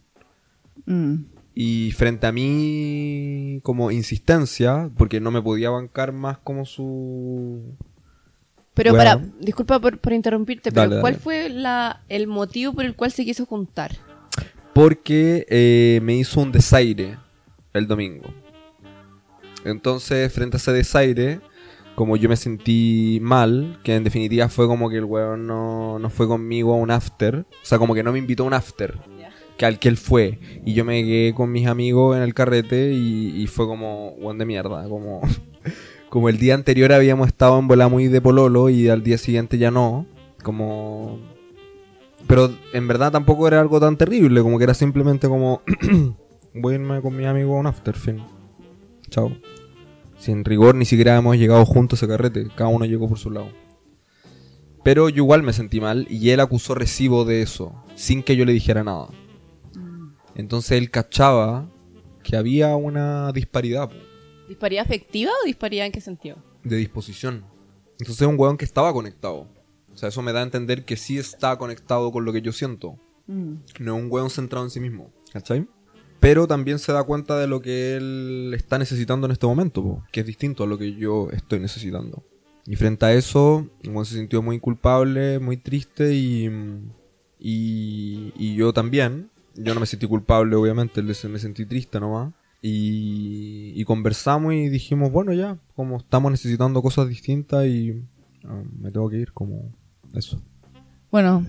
Mm. Y frente a mí, como insistencia, porque no me podía bancar más como su... Pero Bueno. para, disculpa por, por interrumpirte, pero Dale, ¿cuál dale. fue la, el motivo por el cual se quiso juntar? Porque eh, me hizo un desaire el domingo. Entonces, frente a ese desaire, como yo me sentí mal, que en definitiva fue como que el weón no, no fue conmigo a un after, o sea, como que no me invitó a un after, que al que él fue, y yo me quedé con mis amigos en el carrete y, y fue como, weón de mierda, como, como el día anterior habíamos estado en bola muy de pololo y al día siguiente ya no, como... Pero en verdad tampoco era algo tan terrible, como que era simplemente como, voy a irme con mi amigo a un after, fin. Chao. Sin rigor ni siquiera hemos llegado juntos a carrete, cada uno llegó por su lado. Pero yo igual me sentí mal y él acusó recibo de eso, sin que yo le dijera nada. Entonces él cachaba que había una disparidad ¿Disparidad afectiva o disparidad en qué sentido? de disposición. Entonces es un weón que estaba conectado. O sea, eso me da a entender que sí está conectado con lo que yo siento. Mm. No es un weón centrado en sí mismo. ¿Cachai? Pero también se da cuenta de lo que él está necesitando en este momento, po, que es distinto a lo que yo estoy necesitando. Y frente a eso, el weón se sintió muy culpable, muy triste y, y, y yo también. Yo no me sentí culpable, obviamente, me sentí triste nomás. Y, y conversamos y dijimos, bueno, ya, como estamos necesitando cosas distintas y ah, me tengo que ir, como eso. Bueno,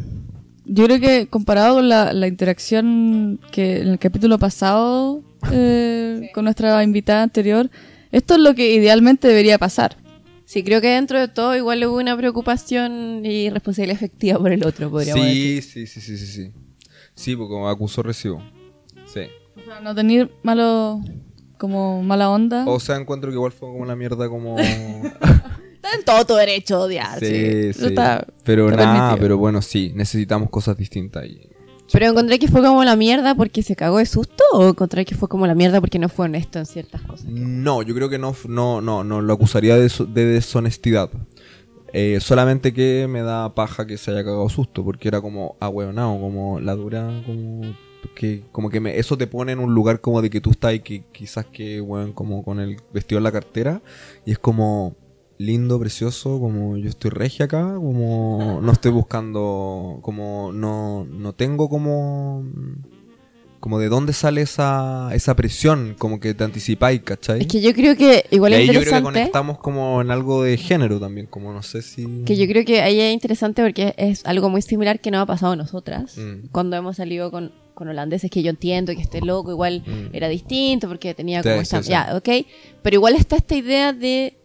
yo creo que comparado con la, la interacción que en el capítulo pasado eh, con nuestra invitada anterior, esto es lo que idealmente debería pasar. Sí, creo que dentro de todo igual hubo una preocupación y responsabilidad efectiva por el otro, podríamos decir. Sí, sí, sí, sí, sí, sí. Sí, porque como acusó recibo. Sí. O sea, no tener malo, como mala onda. O sea, encuentro que igual fue como la mierda como... Está en todo tu derecho a odiar. sí, sí. sí. Está- pero está nada, permitido. pero bueno, sí, necesitamos cosas distintas y, ¿Pero encontré que fue como la mierda porque se cagó de susto o encontré que fue como la mierda porque no fue honesto en ciertas cosas? No, yo creo que no, no, no, no lo acusaría de, de deshonestidad. Eh, solamente que me da paja que se haya cagado susto, porque era como ahueonado, como la dura, como que, como que me, eso te pone en un lugar como de que tú estás y que quizás que, weón, como con el vestido en la cartera, y es como lindo, precioso, como yo estoy regia acá, como no estoy buscando, como no, no tengo como como de dónde sale esa, esa presión, como que te anticipáis, ¿cachai? Es que yo creo que igual es ahí yo creo que interesante. conectamos como en algo de género también, como no sé si... Que yo creo que ahí es interesante porque es algo muy similar que nos ha pasado a nosotras. Mm. Cuando hemos salido con, con holandeses, que yo entiendo que este loco igual Mm. era distinto porque tenía Sí, como sí, esta... sí. Ya, ok. Pero igual está esta idea de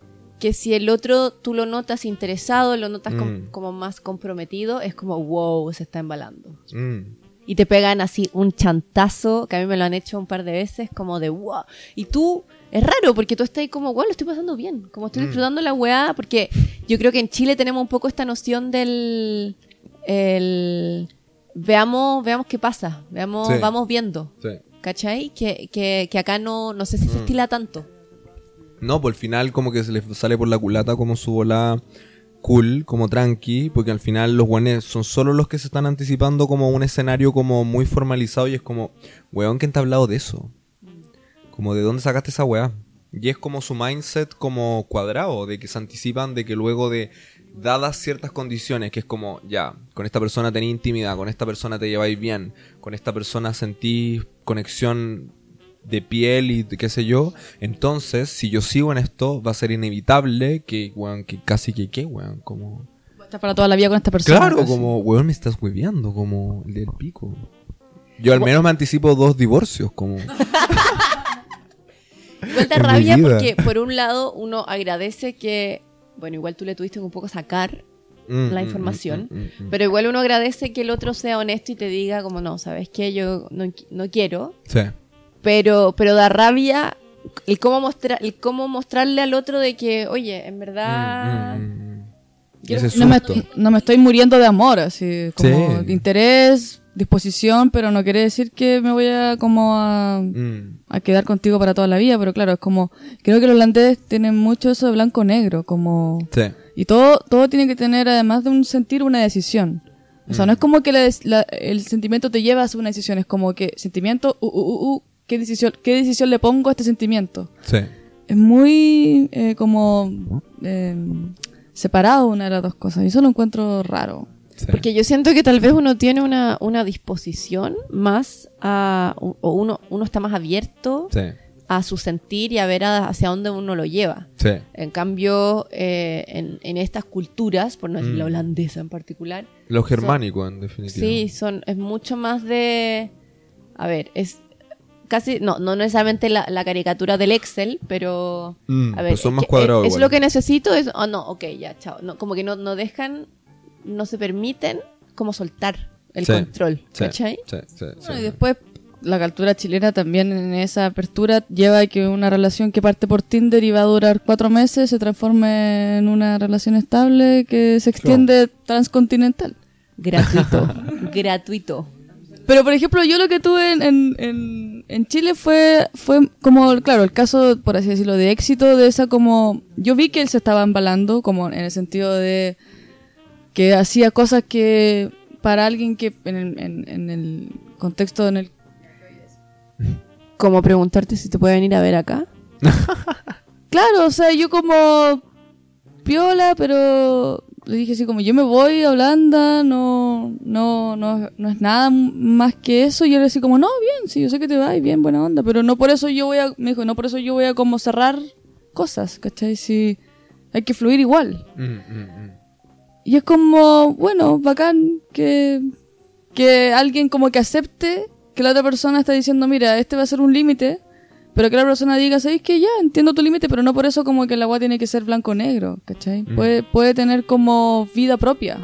que si el otro tú lo notas interesado, lo notas com- Mm. como más comprometido, es como, wow, se está embalando. Mm, Y te pegan así un chantazo, que a mí me lo han hecho un par de veces, como de wow. Y tú, es raro, porque tú estás ahí como, wow, lo estoy pasando bien, como estoy Mm. disfrutando la weá, porque yo creo que en Chile tenemos un poco esta noción del. El, veamos, veamos qué pasa, veamos, Sí. vamos viendo. sí. ¿Cachai? Que, que, que acá no, no sé si se estila tanto. No, por el final como que se le sale por la culata como su bola cool, como tranqui, porque al final los guanes son solo los que se están anticipando como un escenario como muy formalizado y es como, weón, ¿quién te ha hablado de eso? Como de dónde sacaste esa weá. Y es como su mindset como cuadrado, de que se anticipan de que luego de dadas ciertas condiciones, que es como, ya, con esta persona tenés intimidad, con esta persona te lleváis bien, con esta persona sentís conexión de piel y qué sé yo, entonces, si yo sigo en esto, va a ser inevitable que, weón, que casi que qué, weón, como... Estás para toda la vida con esta persona. Claro, casi. como, weón, me estás hueveando, como el del pico. Yo al menos me anticipo dos divorcios, como... Igual mi rabia porque, por un lado, uno agradece que, bueno, igual tú le tuviste un poco sacar Mm, la mm, información. mm, mm, mm. Pero igual uno agradece que el otro sea honesto y te diga como no, ¿sabes qué? Yo no, no quiero. Sí. Pero, pero da rabia el cómo, mostrar el cómo mostrarle al otro de que, oye, en verdad... Mm, mm, mm. No me, no me estoy muriendo de amor, así como Sí. de interés, disposición, pero no quiere decir que me voy a como a, Mm, a quedar contigo para toda la vida, pero claro, es como, creo que los holandeses tienen mucho eso de blanco-negro, como, Sí. y todo, todo tiene que tener, además de un sentir, una decisión. O sea, no es como que la la- el sentimiento te lleva a hacer una decisión, es como que sentimiento, uh, uh, uh, uh, ¿qué decisión, qué decisión le pongo a este sentimiento? Sí. es muy eh, como eh, separado una de las dos cosas. Y eso lo encuentro raro. sí. Porque yo siento que tal vez uno tiene una, una disposición más a... o uno, uno está más abierto Sí. a su sentir y a ver a- hacia dónde uno lo lleva. Sí. En cambio, eh, en, en estas culturas, por no decir la Mm. holandesa en particular, Lo germánico, en definitiva. sí, son, es mucho más de... A ver, es casi, no, no necesariamente la, la caricatura del Excel, pero... Mm, a ver, pero son es más que- cuadrados Es, lo que necesito, es... Oh, no, ok, ya, chao. No, como que no, no dejan, no se permiten como soltar el Sí, control, Sí, ¿cachai? sí, sí, sí. Bueno, y después la cultura chilena también en esa apertura lleva a que una relación que parte por Tinder y va a durar cuatro meses se transforme en una relación estable que se extiende transcontinental. Gratuito, gratuito. Pero, por ejemplo, yo lo que tuve en, en, en, en Chile fue, fue como, claro, el caso, por así decirlo, de éxito de esa como... Yo vi que él se estaba embalando, como en el sentido de que hacía cosas que para alguien que en el, en, en el contexto en el... Como preguntarte si te puede venir a ver acá. Claro, o sea, yo como piola, pero le dije así como yo me voy a Holanda, no, no, no, no es nada más que eso. Y él así como, no, bien, sí, yo sé que te vas, bien, buena onda, pero no por eso yo voy a, me dijo, no por eso yo voy a como cerrar cosas, ¿cachai? Si hay que fluir igual. Mm, mm, mm. Y es como, bueno, bacán que, que alguien como que acepte que la otra persona está diciendo, mira, este va a ser un límite, pero que la persona diga, ¿sabéis que ya entiendo tu límite, pero no por eso como que el agua tiene que ser blanco-negro, ¿cachai? Mm. Puede, puede tener como vida propia.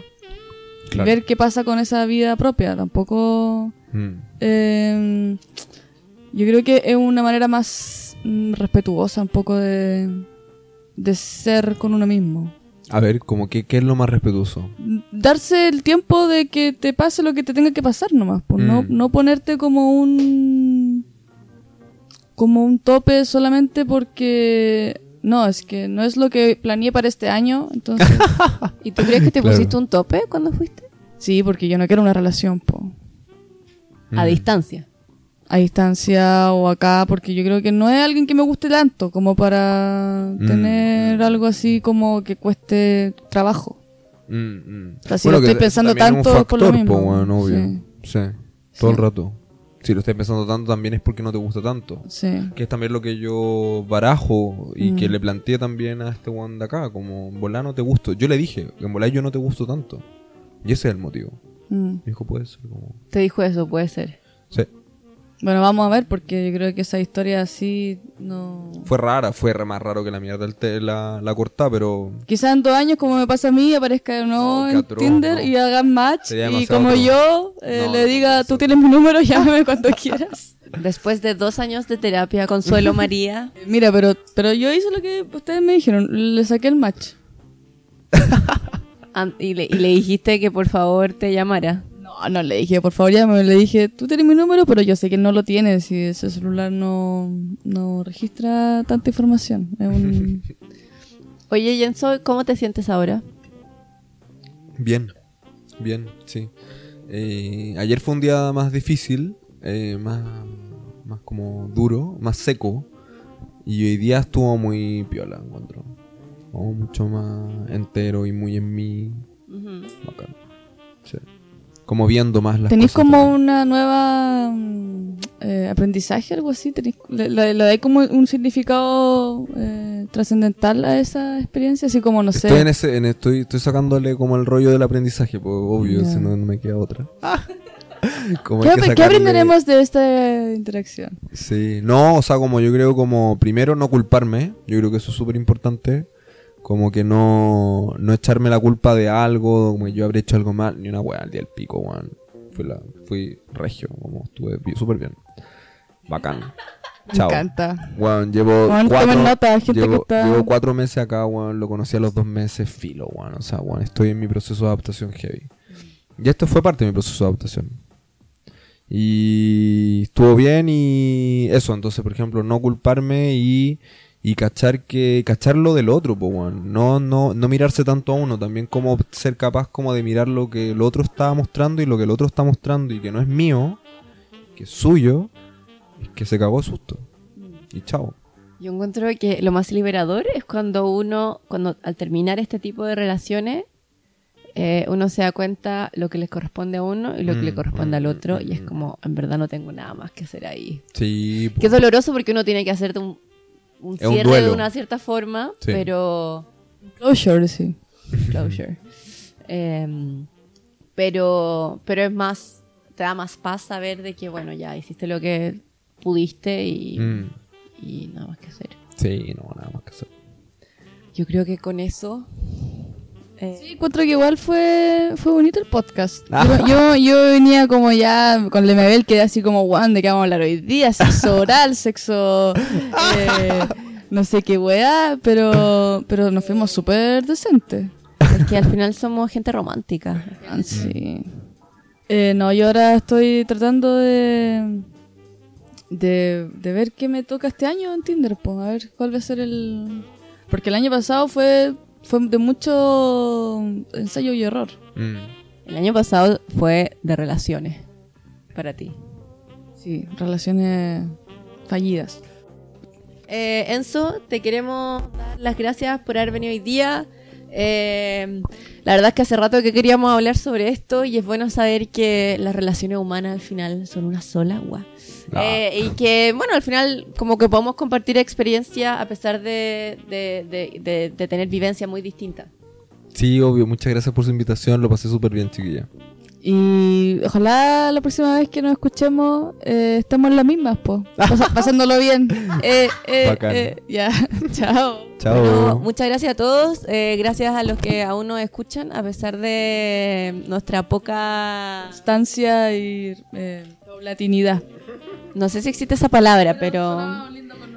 Claro. Ver qué pasa con esa vida propia. Tampoco... Mm. eh, yo creo que es una manera más mm, respetuosa un poco de, de ser con uno mismo. A ver, como que, ¿qué es lo más respetuoso? darse el tiempo de que te pase lo que te tenga que pasar nomás. Pues, no, no ponerte como un. Como un tope solamente porque. No, es que no es lo que planeé para este año. Entonces. ¿Y tú crees que te Claro. pusiste un tope cuando fuiste? sí, porque yo no quiero una relación, po. A Mm. distancia. A distancia o acá, porque yo creo que no es alguien que me guste tanto como para Mm. tener algo así como que cueste trabajo. Mm, mm. O sea, si lo estoy pensando también es un tanto, por lo factor, mismo. po, weón, obvio. Sí. Sí. Todo el rato. Si lo estás pensando tanto, también es porque no te gusta tanto. Sí. Que es también lo que yo barajo y Mm. que le planteé también a este one de acá. Como, en volá no te gusto. Yo le dije, en volá yo no te gusto tanto. Y ese es el motivo. Mm. Me dijo, puede ser como... Te dijo eso, puede ser. Sí. Bueno, vamos a ver, porque yo creo que esa historia así no... Fue rara, fue re- más raro que la mierda te- la, la corta, pero... Quizás en dos años, como me pasa a mí, aparezca de nuevo No, qué en atroz, Tinder no. y hagan match. Y como atroz. yo eh, No, le diga, tú tienes mi número, llámame cuando quieras. Después de dos años de terapia, Consuelo María. Mira, pero, pero yo hice lo que ustedes me dijeron, le saqué el match. y, le, y le dijiste que por favor te llamara. No, no le dije, por favor, llámame. Le dije, tú tienes mi número, pero yo sé que no lo tienes y ese celular no, no registra tanta información. Es un... Oye, Jenso, ¿cómo te sientes ahora? Bien, bien, sí. Eh, ayer fue un día más difícil, eh, más, más como duro, más seco. Y hoy día estuvo muy piola, encuentro. Mucho más entero y muy en mí. Bacán. Como viendo más las ¿Tenéis como también. una nueva mm, eh, aprendizaje, algo así? ¿Tenéis- ¿Le, le, le dais como un significado eh, trascendental a esa experiencia? Así como, no sé... Estoy, en ese, en estoy, estoy sacándole como el rollo del aprendizaje, pues obvio, Ya. si no, no me queda otra. Como ¿Qué, que qué aprenderemos de esta interacción? Sí, no, o sea, como yo creo como primero no culparme, yo creo que eso es súper importante, como que no, no echarme la culpa de algo, como que yo habré hecho algo mal, ni una weá al día del pico, weón. Fui, la, fui regio, como estuve súper bien. Bacán. Me Chao. encanta. Weón, llevo Weón, cuatro, tomen nota, gente que llevo, está- llevo cuatro meses acá, weón, lo conocí a los dos meses, filo, weón. O sea, weón, estoy en mi proceso de adaptación heavy. Y esto fue parte de mi proceso de adaptación. Y estuvo bien y eso, entonces, por ejemplo, no culparme y, y cachar que cachar lo del otro, po, weón. no, no, no mirarse tanto a uno, también como ser capaz como de mirar lo que el otro está mostrando y lo que el otro está mostrando y que no es mío, que es suyo, es que se cagó de susto. Y chao. Yo encuentro que lo más liberador es cuando uno, cuando al terminar este tipo de relaciones, eh, uno se da cuenta lo que les corresponde a uno y lo que Mm, le corresponde al mm, otro, mm, y es mm. como, en verdad no tengo nada más que hacer ahí. Sí. Que es doloroso porque uno tiene que hacerte un, un Es un cierre duelo. de una cierta forma, Sí. pero Closure, sí. closure. Em, pero, pero es más, te da más paz saber de que, bueno, ya hiciste lo que pudiste y, Mm. y nada más que hacer. Sí, no, nada más que hacer. Yo creo que con eso... eh, Sí, encuentro que igual fue, fue bonito el podcast. Yo, yo, yo venía como ya con Lemebel, quedé así como, guau, ¿de qué vamos a hablar hoy día? Sexo oral, sexo... eh, no sé qué weá, pero, pero nos fuimos súper decentes. Es que al final somos gente romántica. Ah, Sí. Eh, no, yo ahora estoy tratando de, de, de ver qué me toca este año en Tinder, pues, a ver cuál va a ser el... Porque el año pasado fue, fue de mucho ensayo y error. Mm. El año pasado fue de relaciones para ti. Sí, relaciones fallidas. Eh, Enzo, te queremos dar las gracias por haber venido hoy día. Eh, la verdad es que hace rato que queríamos hablar sobre esto y es bueno saber que las relaciones humanas al final son una sola, guau. Ah. Eh, y que, bueno, al final como que podemos compartir experiencia a pesar de, de- de- de- de tener vivencias muy distintas. Sí, obvio, muchas gracias por su invitación, lo pasé súper bien, chiquilla. Y ojalá la próxima vez que nos escuchemos eh, estemos en las mismas, pues. pasándolo bien. Eh, eh, eh, ya, chao. Chao. Bueno, muchas gracias a todos. eh, gracias a los que aún nos escuchan, a pesar de nuestra poca. Constancia y eh, latinidad. No sé si existe esa palabra, pero.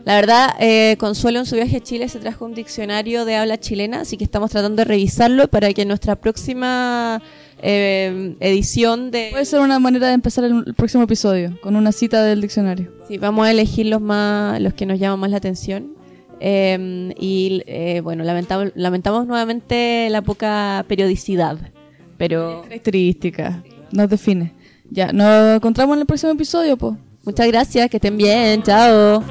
La verdad, eh, Consuelo en su viaje a Chile se trajo un diccionario de habla chilena, así que estamos tratando de revisarlo para que en nuestra próxima eh, edición de... Puede ser una manera de empezar el, el próximo episodio, con una cita del diccionario. Sí, vamos a elegir los más, los que nos llaman más la atención. Eh, y eh, bueno, lamentamos, lamentamos nuevamente la poca periodicidad, pero Características, nos define. Ya, nos encontramos en el próximo episodio, pues. muchas gracias, que estén bien, chao.